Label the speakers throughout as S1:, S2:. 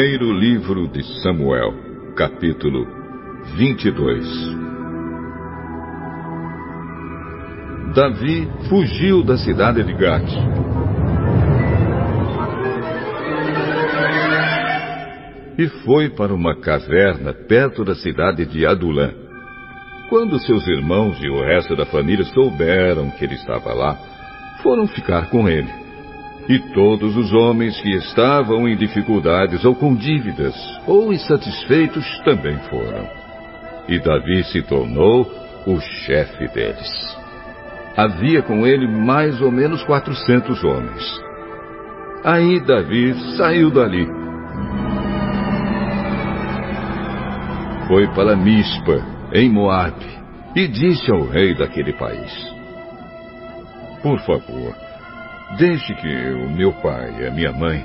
S1: Primeiro livro de Samuel, capítulo 22. Davi fugiu da cidade de Gat. E foi para uma caverna perto da cidade de Adulã. Quando seus irmãos e o resto da família souberam que ele estava lá, foram ficar com ele. E todos os homens que estavam em dificuldades ou com dívidas ou insatisfeitos também foram. E Davi se tornou o chefe deles. Havia com ele mais ou menos 400 homens. Aí Davi saiu dali. Foi para Mispa, em Moabe, e disse ao rei daquele país: Por favor, Deixe que o meu pai e a minha mãe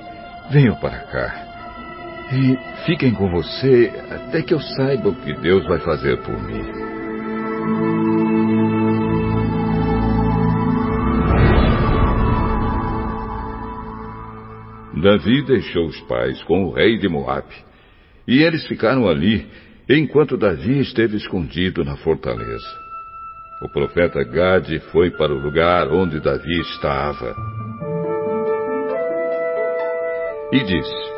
S1: venham para cá. E fiquem com você até que eu saiba o que Deus vai fazer por mim. Davi deixou os pais com o rei de Moabe, e eles ficaram ali enquanto Davi esteve escondido na fortaleza. O profeta Gade foi para o lugar onde Davi estava e disse: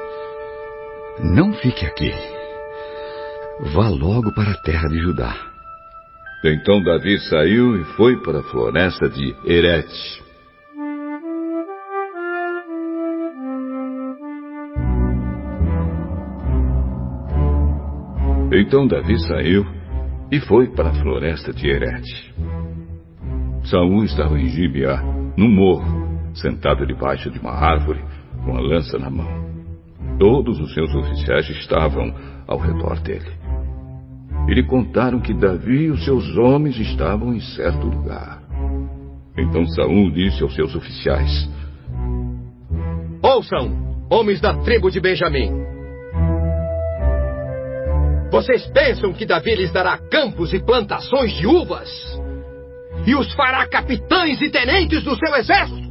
S2: Não fique aqui. Vá logo para a terra de Judá.
S1: Então Davi saiu e foi para a floresta de Erete. Então Davi saiu e foi para a floresta de Herete. Saul estava em Gibeá, num morro, sentado debaixo de uma árvore, com a lança na mão. Todos os seus oficiais estavam ao redor dele. E lhe contaram que Davi e os seus homens estavam em certo lugar. Então Saul disse aos seus oficiais:
S3: Ouçam, homens da tribo de Benjamim. Vocês pensam que Davi lhes dará campos e plantações de uvas? E os fará capitães e tenentes do seu exército?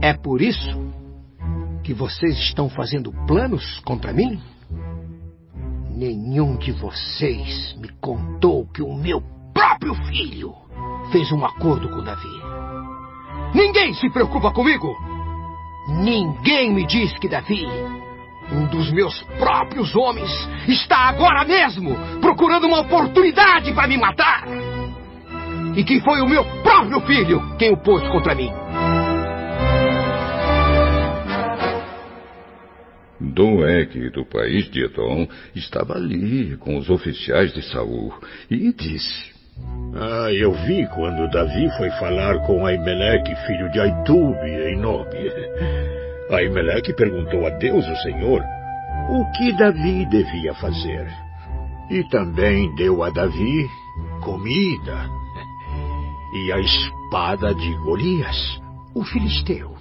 S3: É por isso que vocês estão fazendo planos contra mim? Nenhum de vocês me contou que o meu próprio filho fez um acordo com Davi. Ninguém se preocupa comigo. Ninguém me diz que Davi um dos meus próprios homens está agora mesmo procurando uma oportunidade para me matar. E que foi o meu próprio filho quem o pôs contra mim.
S1: Doeg, do país de Edom, estava ali com os oficiais de Saul e disse:
S4: Ah, eu vi quando Davi foi falar com Aimeleque, filho de Aitube, em Nob. Aimeleque perguntou a Deus, o Senhor, o que Davi devia fazer. E também deu a Davi comida e a espada de Golias, o filisteu.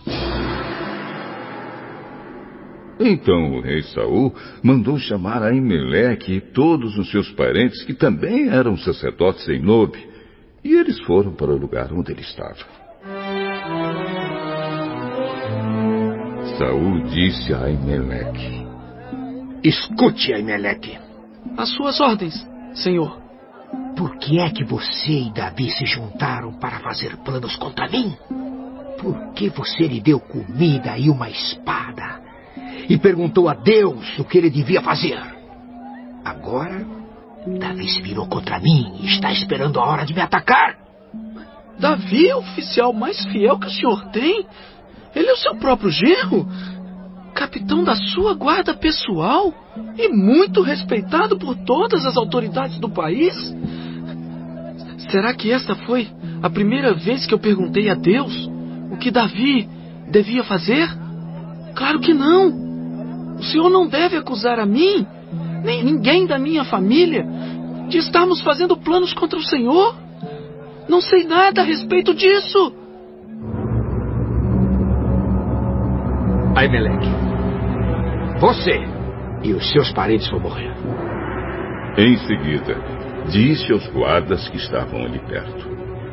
S1: Então o rei Saul mandou chamar Aimeleque e todos os seus parentes que também eram sacerdotes em Nob, e eles foram para o lugar onde ele estava. Saul disse a Aimeleque:
S3: Escute, Aimeleque.
S5: As suas ordens, senhor.
S3: Por que é que você e Davi se juntaram para fazer planos contra mim? Por que você lhe deu comida e uma espada? E perguntou a Deus o que ele devia fazer? Agora, Davi se virou contra mim e está esperando a hora de me atacar.
S5: Davi é o oficial mais fiel que o senhor tem? Ele é o seu próprio genro, capitão da sua guarda pessoal e muito respeitado por todas as autoridades do país. Será que esta foi a primeira vez que eu perguntei a Deus o que Davi devia fazer? Claro que não. O senhor não deve acusar a mim, nem ninguém da minha família, de estarmos fazendo planos contra o senhor. Não sei nada a respeito disso.
S3: Aimeleque, você e os seus parentes vão morrer.
S1: Em seguida, disse aos guardas que estavam ali perto: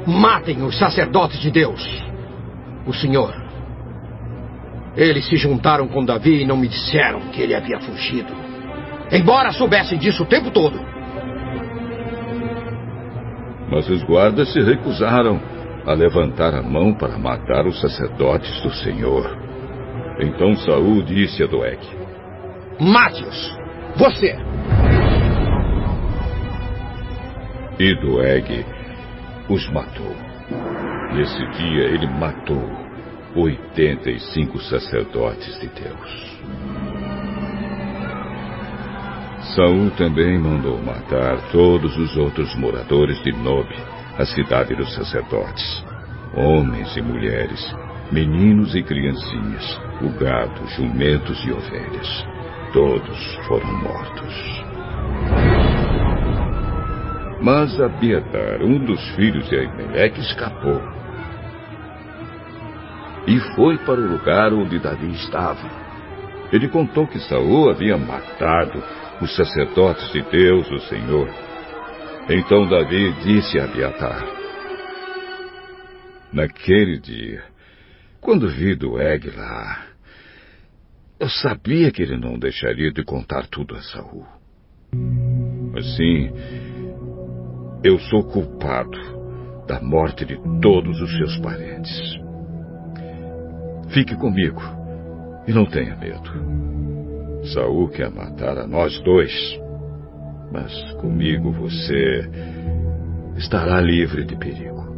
S3: Matem os sacerdotes de Deus. O Senhor Eles se juntaram com Davi e não me disseram que ele havia fugido. Embora soubessem disso o tempo todo.
S1: Mas os guardas se recusaram a levantar a mão para matar os sacerdotes do Senhor. Então Saul disse a Doeg:
S3: Mate-os! Você!
S1: E Doeg os matou. Nesse dia ele matou 85 sacerdotes de Deus. Saul também mandou matar todos os outros moradores de Nob, a cidade dos sacerdotes, homens e mulheres, meninos e criancinhas, o gado, jumentos e ovelhas. Todos foram mortos. Mas Abiatar, um dos filhos de Aimeleque, escapou. E foi para o lugar onde Davi estava. Ele contou que Saul havia matado os sacerdotes de Deus, o Senhor. Então Davi disse a Abiatar: Naquele dia, quando vi Doeg lá, eu sabia que ele não deixaria de contar tudo a Saul. Assim, eu sou culpado da morte de todos os seus parentes. Fique comigo e não tenha medo. Saul quer matar a nós dois, mas comigo você estará livre de perigo.